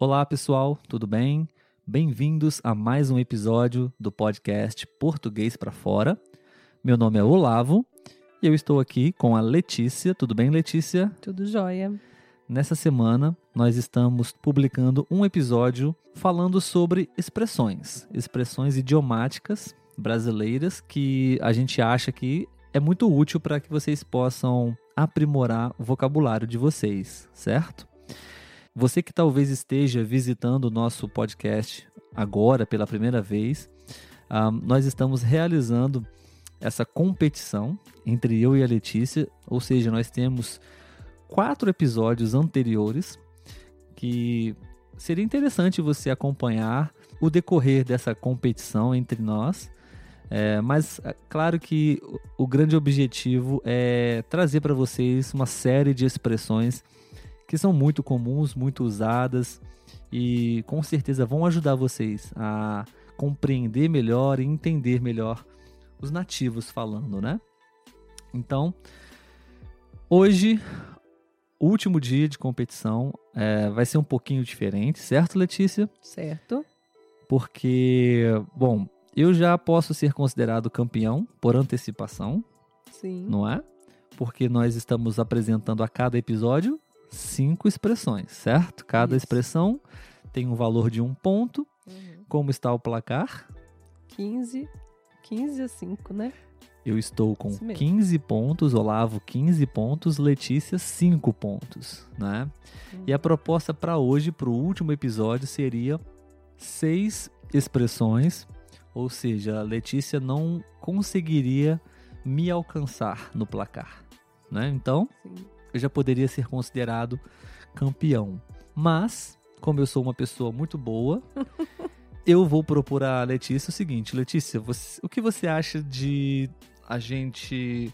Olá, pessoal, tudo bem? Bem-vindos a mais um episódio do podcast Português para Fora. Meu nome é Olavo e eu estou aqui com a Letícia. Tudo bem, Letícia? Tudo jóia. Nessa semana, nós estamos publicando um episódio falando sobre expressões, expressões idiomáticas brasileiras que a gente acha que é muito útil para que vocês possam aprimorar o vocabulário de vocês, certo? Você que talvez esteja visitando o nosso podcast agora pela primeira vez, um, nós estamos realizando essa competição entre eu e a Letícia, ou seja, nós temos quatro episódios anteriores que seria interessante você acompanhar o decorrer dessa competição entre nós. É, mas é claro que o grande objetivo é trazer para vocês uma série de expressões que são muito comuns, muito usadas e com certeza vão ajudar vocês a compreender melhor e entender melhor os nativos falando, né? Então, hoje, o último dia de competição é, vai ser um pouquinho diferente, certo, Letícia? Certo. Porque, bom, eu já posso ser considerado campeão por antecipação. Sim. Não é? Porque nós estamos apresentando a cada episódio cinco expressões, certo? Cada Isso. expressão tem um valor de um ponto. Uhum. Como está o placar? 15, 15 a 5, né? Eu estou com Isso mesmo. 15 pontos, Olavo 15 pontos, Letícia 5 pontos, né? E a proposta para hoje, para o último episódio, seria seis expressões, ou seja, a Letícia não conseguiria me alcançar no placar, né? Então, Sim. Eu já poderia ser considerado campeão. Mas, como eu sou uma pessoa muito boa, eu vou propor a Letícia o seguinte: Letícia, você- o que você acha de a gente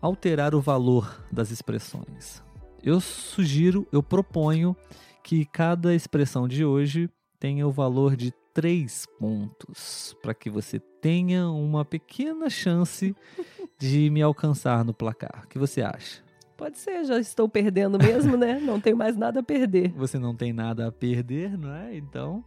alterar o valor das expressões? Eu sugiro, eu proponho que cada expressão de hoje tenha o valor de três pontos, para que você tenha uma pequena chance de me alcançar no placar. O que você acha? Pode ser, já estou perdendo mesmo, né? Não tenho mais nada a perder. você não tem nada a perder, não é? Então,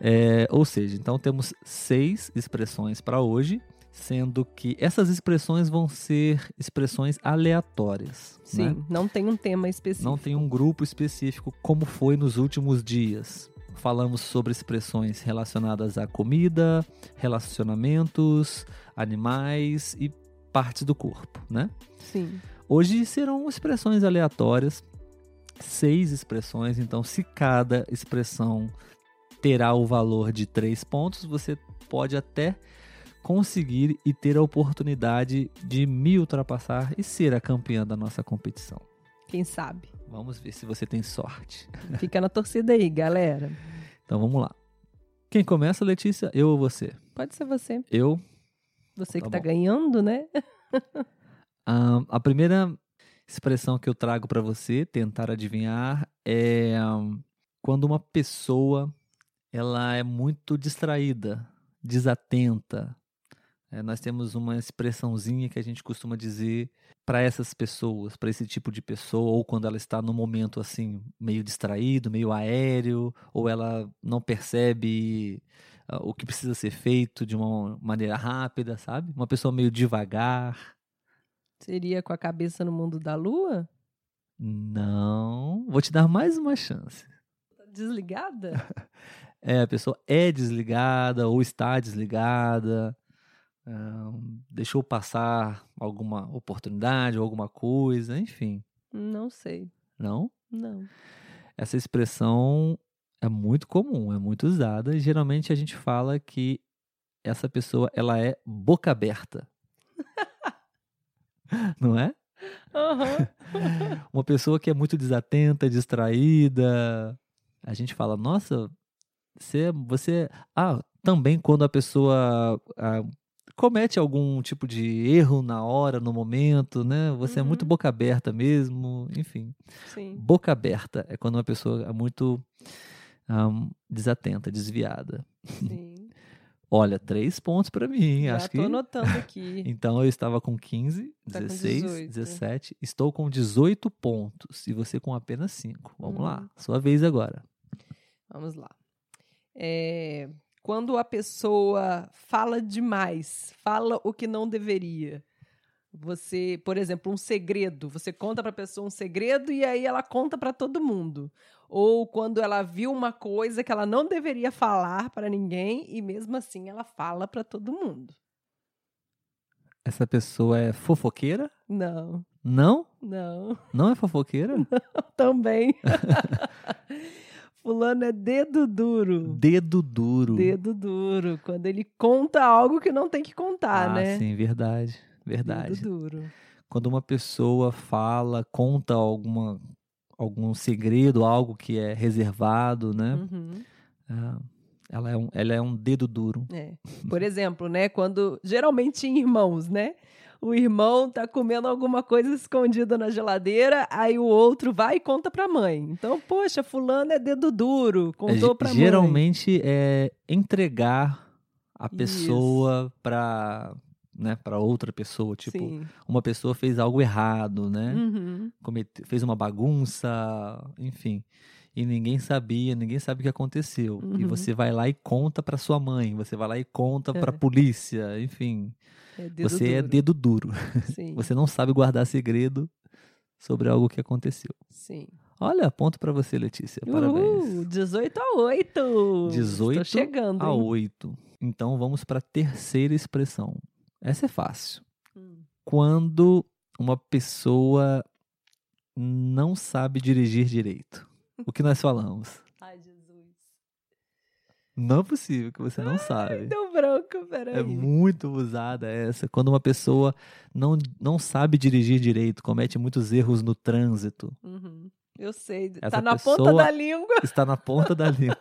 é, ou seja, então temos seis expressões para hoje, sendo que essas expressões vão ser expressões aleatórias. Sim, né? não tem um tema específico. Não tem um grupo específico como foi nos últimos dias. Falamos sobre expressões relacionadas à comida, relacionamentos, animais e partes do corpo, né? Sim. Hoje serão expressões aleatórias, seis expressões. Então, se cada expressão terá o valor de três pontos, você pode até conseguir e ter a oportunidade de me ultrapassar e ser a campeã da nossa competição. Quem sabe? Vamos ver se você tem sorte. Fica na torcida aí, galera. Então vamos lá. Quem começa, Letícia? Eu ou você? Pode ser você. Eu. Você Tá que tá bom. ganhando, né? Ahn, a primeira expressão que eu trago para você tentar adivinhar é quando uma pessoa ela é muito distraída, desatenta. É, nós temos uma expressãozinha que a gente costuma dizer para essas pessoas, para esse tipo de pessoa, ou quando ela está num momento assim meio distraído, meio aéreo, ou ela não percebe ah, o que precisa ser feito de uma maneira rápida, sabe? Uma pessoa meio devagar. Seria com a cabeça no mundo da lua? Não. Vou te dar mais uma chance. Tá Desligada? É, a pessoa é desligada ou está desligada, ahn, deixou passar alguma oportunidade ou alguma coisa, enfim. não sei. Não? Não. Essa expressão é muito comum, é muito usada e geralmente a gente fala que essa pessoa ela é boca aberta. Não é? Aham. Uma pessoa que é muito desatenta, distraída, A gente fala, nossa, você, você. Ah, também quando a pessoa ah, comete algum tipo de erro na hora, no momento, né? Você é muito Uhum. boca aberta mesmo, enfim. Sim. Boca aberta é quando uma pessoa é muito ah, desatenta, desviada. Sim. Olha, três pontos pra mim. Já Acho tô que. anotando aqui. Então eu estava com 15, Tá com 16, 18. 17. Estou com 18 pontos. E você com apenas 5. Vamos lá. Uhum. Sua vez agora. Vamos lá. É, quando a pessoa fala demais, fala o que não deveria. Você, por exemplo, um segredo, você conta para a pessoa um segredo e aí ela conta para todo mundo. Ou quando ela viu uma coisa que ela não deveria falar para ninguém e mesmo assim ela fala para todo mundo. Essa pessoa é fofoqueira? Não, Não? não, Não é fofoqueira? também. Fulano é dedo duro. Dedo duro. Dedo duro, quando ele conta algo que não tem que contar, ah, né? sim, verdade. Verdade. Dedo duro. Quando uma pessoa fala, conta alguma, algum segredo, algo que é reservado, né? Uhum, Ah, ela, é um, ela é um dedo duro. é. Por exemplo, né, quando geralmente em irmãos, né? O irmão tá comendo alguma coisa escondida na geladeira, aí o outro vai e conta pra mãe. Então, poxa, fulano é dedo duro, contou É, pra mãe. geralmente é entregar a Isso. pessoa para né, para outra pessoa, tipo, Sim. uma pessoa fez algo errado, né? Uhum. comete- fez uma bagunça, enfim. E ninguém sabia, ninguém sabe o que aconteceu. E Uhum. você vai lá e conta pra sua mãe, você vai lá e conta pra É. polícia, enfim. É você é duro. dedo duro. Você não sabe guardar segredo sobre algo que aconteceu. sim. Olha, ponto pra você, Letícia. Parabéns. Uhul, 18 a 8. 18 Tô chegando. a hein? 8. Então vamos pra terceira expressão. Essa é fácil. Hum. Quando uma pessoa não sabe dirigir direito. O que nós falamos? Ai, Jesus. Não é possível que você não sabe. Deu branco, peraí. É muito usada essa. Quando uma pessoa não, não sabe dirigir direito, comete muitos erros no trânsito, Uhum. Eu sei. Essa tá na ponta da língua. está na ponta da língua.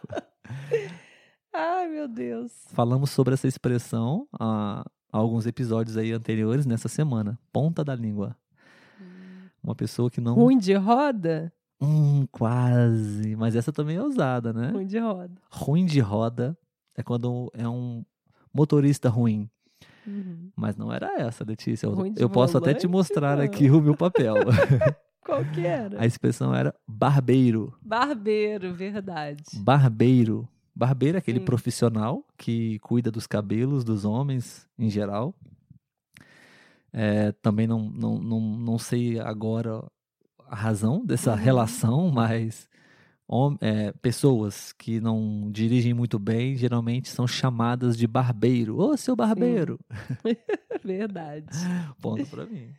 Ai, meu Deus. Falamos sobre essa expressão há alguns episódios aí anteriores nessa semana. Ponta da língua. Uma pessoa que não. Ruim de roda? Hum, quase. Mas essa também é usada, né? Ruim de roda. Ruim de roda é quando é um motorista ruim. Uhum. Mas não era essa, Letícia. Eu, eu posso até te mostrar não. aqui o meu papel. Qual que era? A expressão era barbeiro. Barbeiro, verdade. Barbeiro. Barbeiro é aquele Sim. profissional que cuida dos cabelos dos homens em geral. É, também não, não, não, não sei agora a razão dessa Uhum. relação, mas é, pessoas que não dirigem muito bem geralmente são chamadas de barbeiro. Ô, seu barbeiro! Verdade. Ponto pra mim.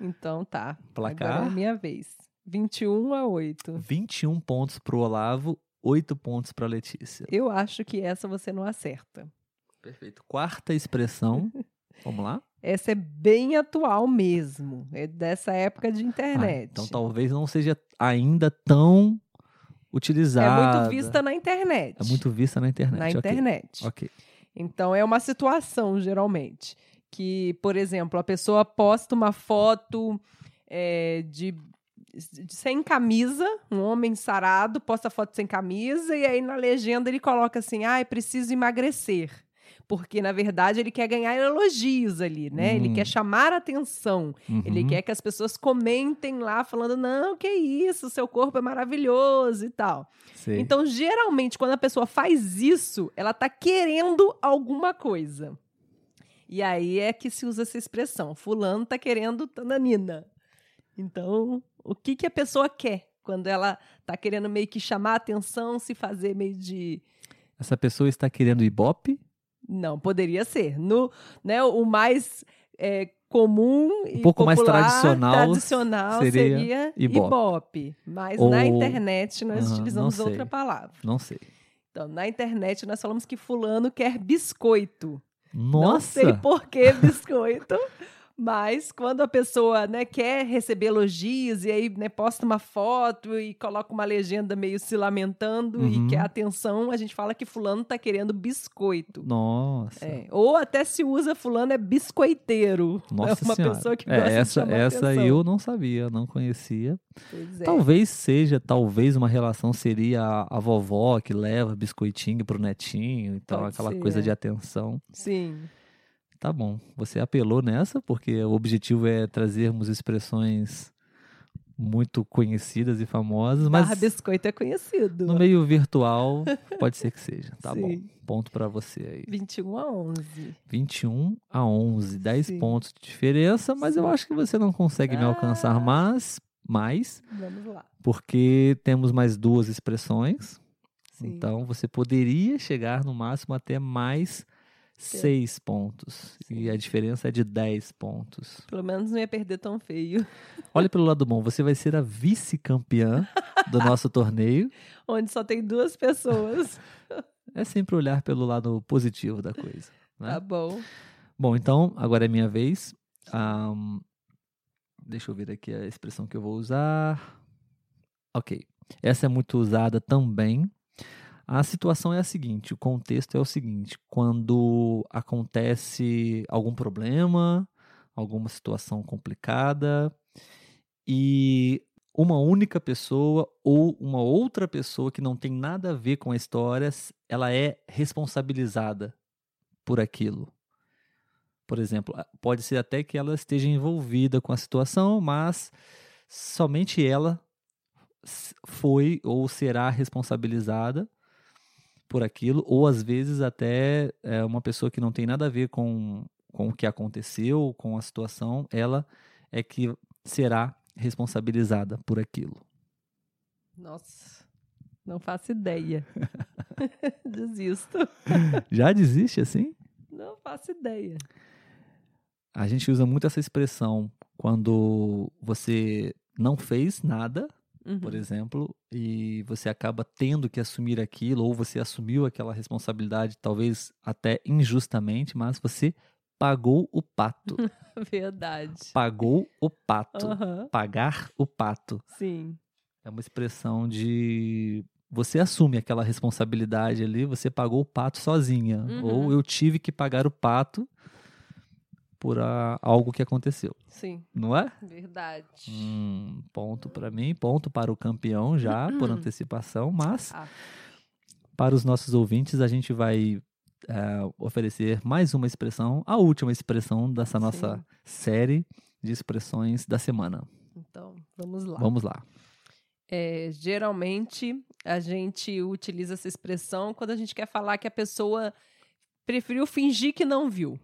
Então tá. Placar? Agora é minha vez. 21 a 8. 21 pontos pro Olavo, 8 pontos pra Letícia. Eu acho que essa você não acerta. Perfeito. Quarta expressão. Vamos lá? Essa é bem atual mesmo. É dessa época de Ah, internet. então talvez não seja ainda tão é utilizada. muito vista na internet. É muito vista na internet. na ok. internet. Ok. Então é uma situação, geralmente, que, por exemplo, a pessoa posta uma foto é, de- sem camisa, um homem sarado posta foto sem camisa, e aí na legenda ele coloca assim: ai, preciso emagrecer. Porque, na verdade, ele quer ganhar elogios ali, né? Ele Hum. quer chamar a atenção. Ele Uhum. quer que as pessoas comentem lá, falando: não, que isso, seu corpo é maravilhoso e tal. Sei. Então, geralmente, quando a pessoa faz isso, ela tá querendo alguma coisa. E aí é que se usa essa expressão. Fulano tá querendo tananina. Então, o que, que a pessoa quer quando ela tá querendo meio que chamar a atenção, se fazer meio de. Essa pessoa está querendo ibope? Não, poderia ser. No, né, o mais é, comum e Um pouco mais popular, tradicional tradicional seria seria, ibope. ibope. Mas Ou- na internet nós não utilizamos outra palavra. Não sei. Então, na internet nós falamos que fulano quer biscoito. Não Nossa! sei por que biscoito, Mas quando a pessoa né, quer receber elogios e aí né, posta uma foto e coloca uma legenda meio se lamentando Uhum. e quer atenção, a gente fala que fulano tá querendo biscoito. Nossa. É, Ou até se usa fulano é biscoiteiro. Nossa é uma senhora. pessoa que É, gosta de essa, chamar essa atenção. eu não sabia, não conhecia. É. Talvez seja, talvez uma relação seria a, a vovó que leva biscoitinho pro netinho, então Pode aquela ser, coisa é. de atenção. Sim. Tá bom, você apelou nessa porque o objetivo é trazermos expressões muito conhecidas e famosas, mas Barra biscoito é conhecido. no meio virtual pode ser que seja. Tá bom. Sim. Ponto pra você aí. 21 a 11. 21 a 11, 10 Sim. pontos de diferença, mas eu Sim. acho que você não consegue me alcançar Ah. mais, mais, Vamos lá. porque temos mais duas expressões. Sim. Então você poderia chegar no máximo até mais seis pontos. E Sim. a diferença é de 10 pontos. Pelo menos não ia perder tão feio. Olha pelo lado bom, você vai ser a vice-campeã do nosso torneio. Onde só tem duas pessoas. É sempre olhar pelo lado positivo da coisa. né? Tá bom. Bom, então, agora é minha vez. Ahn, deixa eu ver aqui a expressão que eu vou usar. Ok. Essa é muito usada também. A situação é a seguinte: o contexto é o seguinte. Quando acontece algum problema, alguma situação complicada, e uma única pessoa ou uma outra pessoa que não tem nada a ver com a história, ela é responsabilizada por aquilo. Por exemplo, pode ser até que ela esteja envolvida com a situação, mas somente ela foi ou será responsabilizada por aquilo, ou às vezes até é, uma pessoa que não tem nada a ver com, com o que aconteceu, com a situação, ela é que será responsabilizada por aquilo. Nossa. Não faço ideia. Desisto. Já desiste assim? Não faço ideia. A gente usa muito essa expressão quando você não fez nada, Uhum. por exemplo, e você acaba tendo que assumir aquilo, ou você assumiu aquela responsabilidade, talvez até injustamente, mas você pagou o pato. Verdade. pagou o pato. Aham. Pagar o pato. Sim. É uma expressão de. Você assume aquela responsabilidade ali, você pagou o pato sozinha. Uhum. Ou eu tive que pagar o pato por algo que aconteceu. Sim. Não é? Verdade. Hum, ponto para mim, ponto para o campeão já, por antecipação, mas Ah, para os nossos ouvintes a gente vai eh, oferecer mais uma expressão, a última expressão dessa nossa Sim. série de expressões da semana. então, vamos lá. Vamos lá. É, geralmente a gente utiliza essa expressão quando a gente quer falar que a pessoa preferiu fingir que não viu.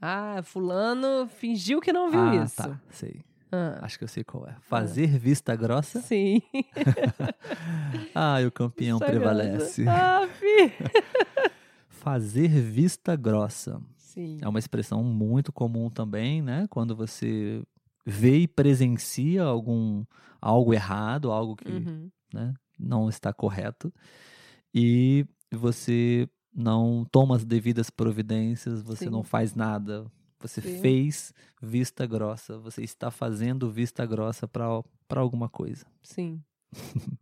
Ah, fulano fingiu que não viu ah, isso. tá, sei. Ah, Acho que eu sei qual é. Fazer vista grossa. sim. Ah, o campeão prevalece. Ah. Fazer vista grossa. Sim. É uma expressão muito comum também, né? Quando você vê e presencia algum algo errado, algo que Uhum. né, não está correto, e você não toma as devidas providências, você Sim. não faz nada, você Sim. fez vista grossa, você está fazendo vista grossa para alguma coisa. Sim.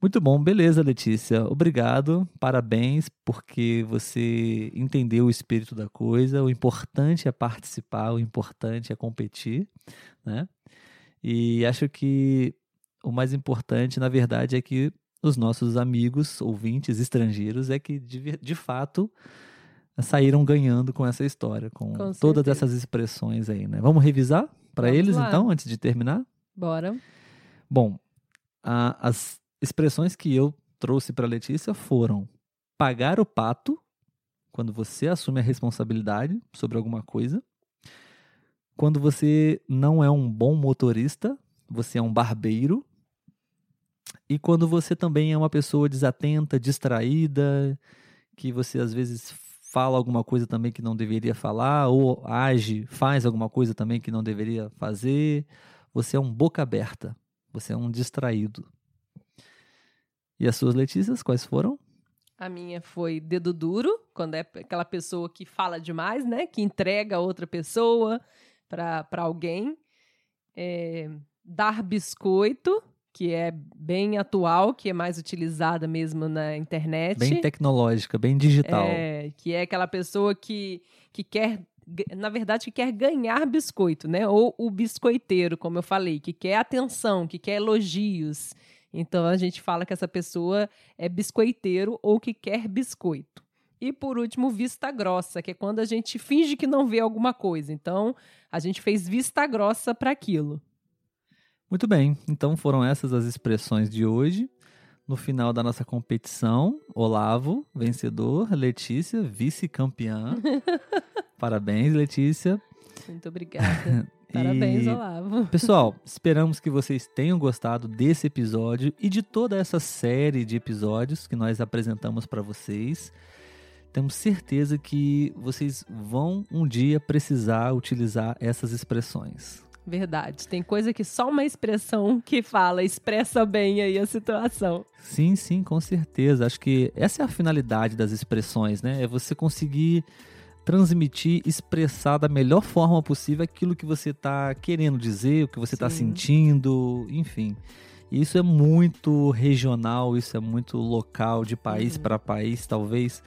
Muito bom, beleza, Letícia. Obrigado, parabéns, porque você entendeu o espírito da coisa. O importante é participar, o importante é competir, né? E acho que o mais importante, na verdade, é que os nossos amigos, ouvintes estrangeiros, é que de, de fato saíram ganhando com essa história, com, Com todas certeza. essas expressões aí, né? Vamos revisar para eles, lá. então, antes de terminar? Bora. Bom, a- as expressões que eu trouxe para Letícia foram pagar o pato, quando você assume a responsabilidade sobre alguma coisa, quando você não é um bom motorista, você é um barbeiro, e quando você também é uma pessoa desatenta, distraída, que você às vezes fala alguma coisa também que não deveria falar, ou age, faz alguma coisa também que não deveria fazer, você é um boca aberta. Você é um distraído. E as suas Letícias, quais foram? A minha foi dedo duro, quando é aquela pessoa que fala demais, né? Que entrega a outra pessoa para alguém. É, dar biscoito, que é bem atual, que é mais utilizada mesmo na internet. Bem tecnológica, bem digital. É, que é aquela pessoa que, que quer, na verdade, que quer ganhar biscoito, né? Ou o biscoiteiro, como eu falei, que quer atenção, que quer elogios. Então a gente fala que essa pessoa é biscoiteiro ou que quer biscoito. E por último, vista grossa, que é quando a gente finge que não vê alguma coisa. Então, a gente fez vista grossa para aquilo. Muito bem, então foram essas as expressões de hoje. No final da nossa competição, Olavo, vencedor, Letícia, vice-campeã. Parabéns, Letícia. Muito obrigada. Parabéns, e... Olavo. Pessoal, esperamos que vocês tenham gostado desse episódio e de toda essa série de episódios que nós apresentamos para vocês. Temos certeza que vocês vão um dia precisar utilizar essas expressões. Verdade. Tem coisa que só uma expressão que fala expressa bem aí a situação. Sim, sim, com certeza. Acho que essa é a finalidade das expressões, né? É você conseguir transmitir, expressar da melhor forma possível aquilo que você está querendo dizer, o que você está sentindo, enfim. Isso é muito regional, isso é muito local, de país uhum. para país, talvez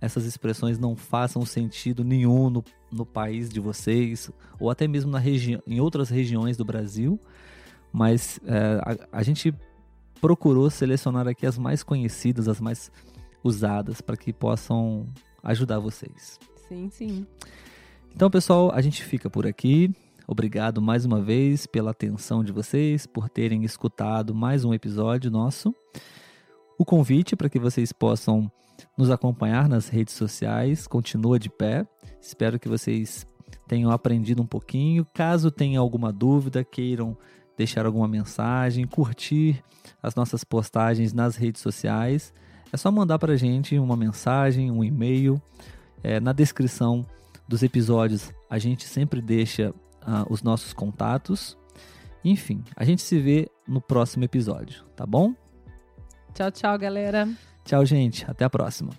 essas expressões não façam sentido nenhum no, no país de vocês, ou até mesmo na região, em outras regiões do Brasil, mas é, a, a gente procurou selecionar aqui as mais conhecidas, as mais usadas, para que possam ajudar vocês. Sim, sim. Então, pessoal, a gente fica por aqui. Obrigado mais uma vez pela atenção de vocês, por terem escutado mais um episódio nosso. O convite para que vocês possam nos acompanhar nas redes sociais continua de pé. Espero que vocês tenham aprendido um pouquinho. Caso tenha alguma dúvida, queiram deixar alguma mensagem, curtir as nossas postagens nas redes sociais, é só mandar para a gente uma mensagem, um e-mail. É, na descrição dos episódios a gente sempre deixa uh, os nossos contatos. Enfim, a gente se vê no próximo episódio, tá bom? Tchau, tchau, galera. Tchau, gente. Até a próxima.